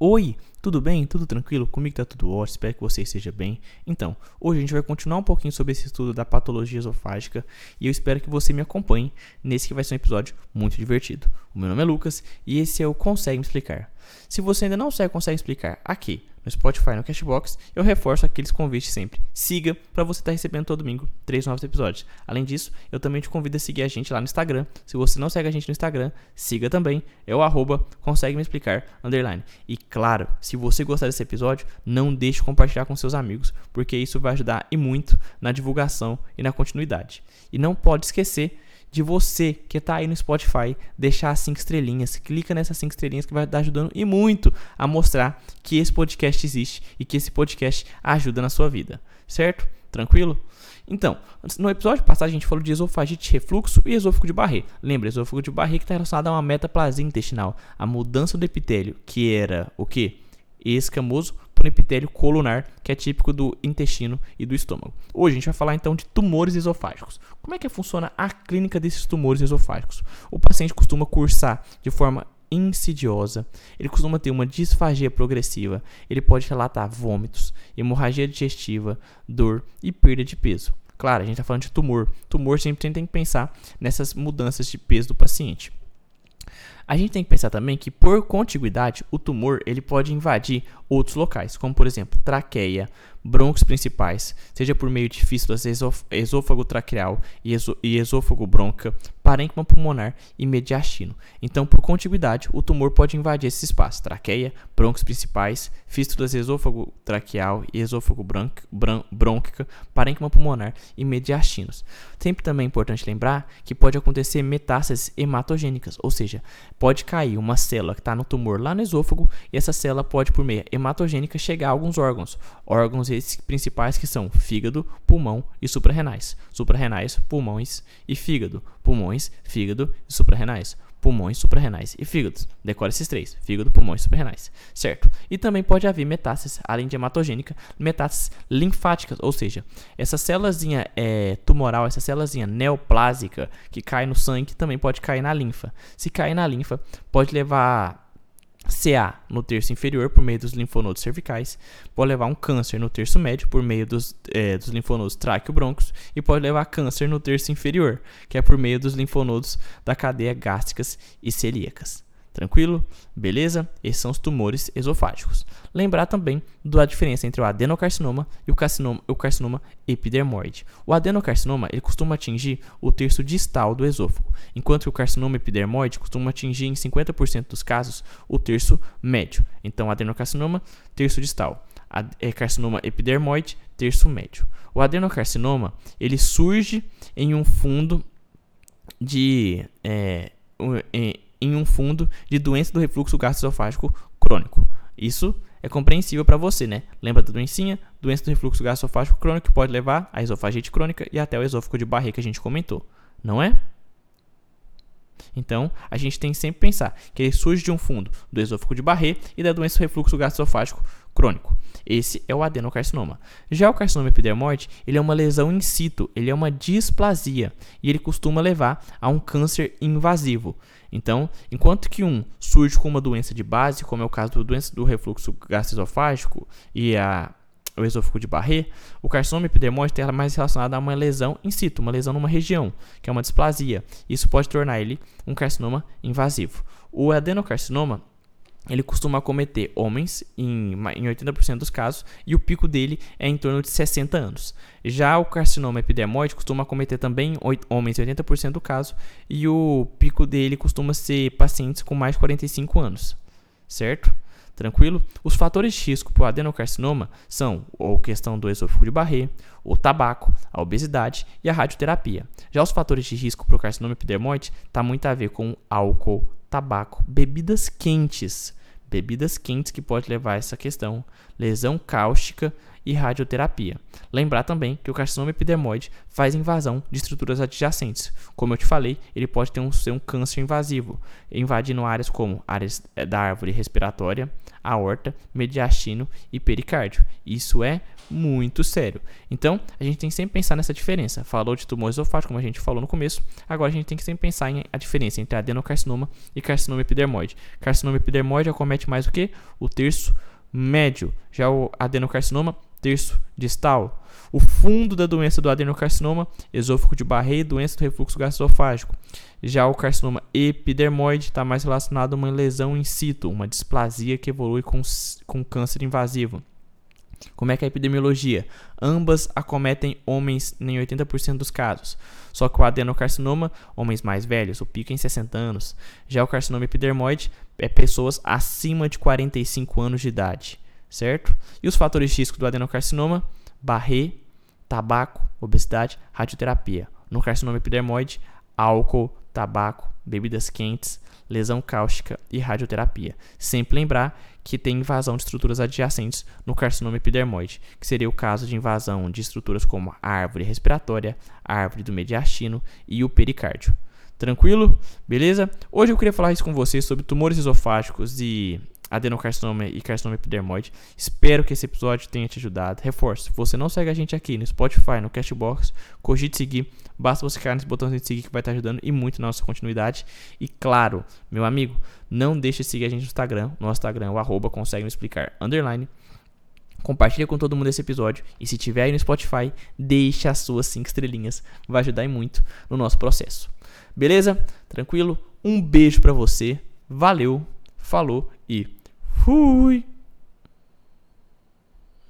Oi, tudo bem? Tudo tranquilo? Comigo tá tudo ótimo, espero que você esteja bem. Então, hoje a gente vai continuar um pouquinho sobre esse estudo da patologia esofágica e eu espero que você me acompanhe nesse que vai ser um episódio muito divertido. O meu nome é Lucas e esse é o Consegue Me Explicar. Se você ainda não sabe Consegue Explicar aqui no Spotify, no Cashbox, eu reforço aqueles convites sempre. Siga para você estar tá recebendo todo domingo três novos episódios. Além disso, eu também te convido a seguir a gente lá no Instagram. Se você não segue a gente no Instagram, siga também. É o arroba consegue me explicar underline. E claro, se você gostar desse episódio, não deixe de compartilhar com seus amigos, porque isso vai ajudar e muito na divulgação e na continuidade. E não pode esquecer de você que está aí no Spotify deixar as 5 estrelinhas. Clica nessas 5 estrelinhas que vai estar ajudando e muito a mostrar que esse podcast existe e que esse podcast ajuda na sua vida. Certo? Tranquilo? Então, no episódio passado a gente falou de esofagite refluxo e esôfago de Barré. Lembra, esôfago de Barré que está relacionado a uma metaplasia intestinal, a mudança do epitélio, que era o que? Escamoso por um epitélio colunar, que é típico do intestino e do estômago. Hoje a gente vai falar então de tumores esofágicos. Como é que funciona a clínica desses tumores esofágicos? O paciente costuma cursar de forma insidiosa, ele costuma ter uma disfagia progressiva, ele pode relatar vômitos, hemorragia digestiva, dor e perda de peso. Claro, a gente está falando de tumor. Tumor sempre tem que pensar nessas mudanças de peso do paciente. A gente tem que pensar também que por contiguidade o tumor ele pode invadir outros locais, como por exemplo traqueia, broncos principais, seja por meio de fístulas esôfago traqueal e, esôfago bronca, parênquima pulmonar e mediastino. Então, por contiguidade, o tumor pode invadir esse espaço: traqueia, broncos principais, fístulas esôfago traqueal e esôfago brônquica, parênquima pulmonar e mediastinos. Sempre também é importante lembrar que pode acontecer metástases hematogênicas, ou seja, pode cair uma célula que está no tumor lá no esôfago e essa célula pode, por meio hematogênica, chegar a alguns órgãos. Órgãos esses principais que são fígado, pulmão e suprarrenais. Suprarrenais, pulmões e fígado. Pulmões, fígado e suprarrenais pulmões, suprarrenais e fígados. Decore esses três: fígado, pulmões suprarrenais. Certo? E também pode haver metástases, além de hematogênica, metástases linfáticas, ou seja, essa célazinha é, tumoral, essa célazinha neoplásica que cai no sangue também pode cair na linfa. Se cair na linfa, pode levar CA no terço inferior por meio dos linfonodos cervicais, pode levar um câncer no terço médio por meio dos, é, dos linfonodos tráqueo-broncos e pode levar câncer no terço inferior, que é por meio dos linfonodos da cadeia gástricas e celíacas. Tranquilo? Beleza? Esses são os tumores esofágicos. Lembrar também da diferença entre o adenocarcinoma e o carcinoma, o carcinoma epidermoide. O adenocarcinoma ele costuma atingir o terço distal do esôfago, enquanto que o carcinoma epidermoide costuma atingir em 50% dos casos o terço médio. Então, adenocarcinoma, terço distal. É, carcinoma epidermoide, terço médio. O adenocarcinoma ele surge em um fundo de é, em um fundo de doença do refluxo gastroesofágico crônico. Isso é compreensível para você, né? Lembra da doencinha? Doença do refluxo gastroesofágico crônico que pode levar à esofagite crônica e até o esôfago de barriga que a gente comentou, não é? Então, a gente tem que sempre pensar que ele surge de um fundo do esôfago de Barré e da doença do refluxo gastroesofágico crônico. Esse é o adenocarcinoma. Já o carcinoma epidermoide, ele é uma lesão in situ, ele é uma displasia e ele costuma levar a um câncer invasivo. Então, enquanto que um surge com uma doença de base, como é o caso da doença do refluxo gastroesofágico e a o esôfago de Barré, o carcinoma epidermoide está mais relacionado a uma lesão in situ, uma lesão numa região, que é uma displasia. Isso pode tornar ele um carcinoma invasivo. O adenocarcinoma ele costuma acometer homens em, em 80% dos casos e o pico dele é em torno de 60 anos. Já o carcinoma epidermoide costuma acometer também homens em 80% do caso e o pico dele costuma ser pacientes com mais de 45 anos, certo? Tranquilo? Os fatores de risco para o adenocarcinoma são a questão do esôfago de Barré, o tabaco, a obesidade e a radioterapia. Já os fatores de risco para o carcinoma epidermoide está muito a ver com álcool, tabaco, bebidas quentes, bebidas quentes que pode levar a essa questão, lesão cáustica e radioterapia. Lembrar também que o carcinoma epidermoide faz invasão de estruturas adjacentes. Como eu te falei, ele pode ter um, ser um câncer invasivo, invadindo áreas como áreas eh, da árvore respiratória, aorta, mediastino e pericárdio. Isso é muito sério. Então, a gente tem que sempre pensar nessa diferença. Falou de tumor esofágico, como a gente falou no começo. Agora a gente tem que sempre pensar em a diferença entre adenocarcinoma e carcinoma epidermoide. Carcinoma epidermoide acomete mais o que? O terço médio. Já o adenocarcinoma, terço distal. O fundo da doença do adenocarcinoma, esôfago de Barré, doença do refluxo gastroesofágico. Já o carcinoma epidermoide está mais relacionado a uma lesão in situ, uma displasia que evolui com, com câncer invasivo. Como é que é a epidemiologia? Ambas acometem homens em 80% dos casos. Só que o adenocarcinoma, homens mais velhos, o pico é em 60 anos. Já o carcinoma epidermoide é pessoas acima de 45 anos de idade, certo? E os fatores de risco do adenocarcinoma? Barré, tabaco, obesidade, radioterapia. No carcinoma epidermoide, álcool, tabaco, bebidas quentes, lesão cáustica e radioterapia. Sempre lembrar que tem invasão de estruturas adjacentes no carcinoma epidermoide, que seria o caso de invasão de estruturas como a árvore respiratória, a árvore do mediastino e o pericárdio. Tranquilo? Beleza? Hoje eu queria falar isso com vocês sobre tumores esofágicos e adenocarcinoma e carcinoma epidermoide. Espero que esse episódio tenha te ajudado. Reforço, se você não segue a gente aqui no Spotify, no Cashbox, cogite seguir. Basta você clicar nesse botãozinho de seguir que vai estar ajudando e muito na nossa continuidade. E claro, meu amigo, não deixe de seguir a gente no Instagram. Nosso Instagram é o arroba consegue me explicar, underline. Compartilha com todo mundo esse episódio. E se tiver aí no Spotify, deixe as suas 5 estrelinhas. Vai ajudar muito no nosso processo. Beleza? Tranquilo? Um beijo para você. Valeu, falou e Fui!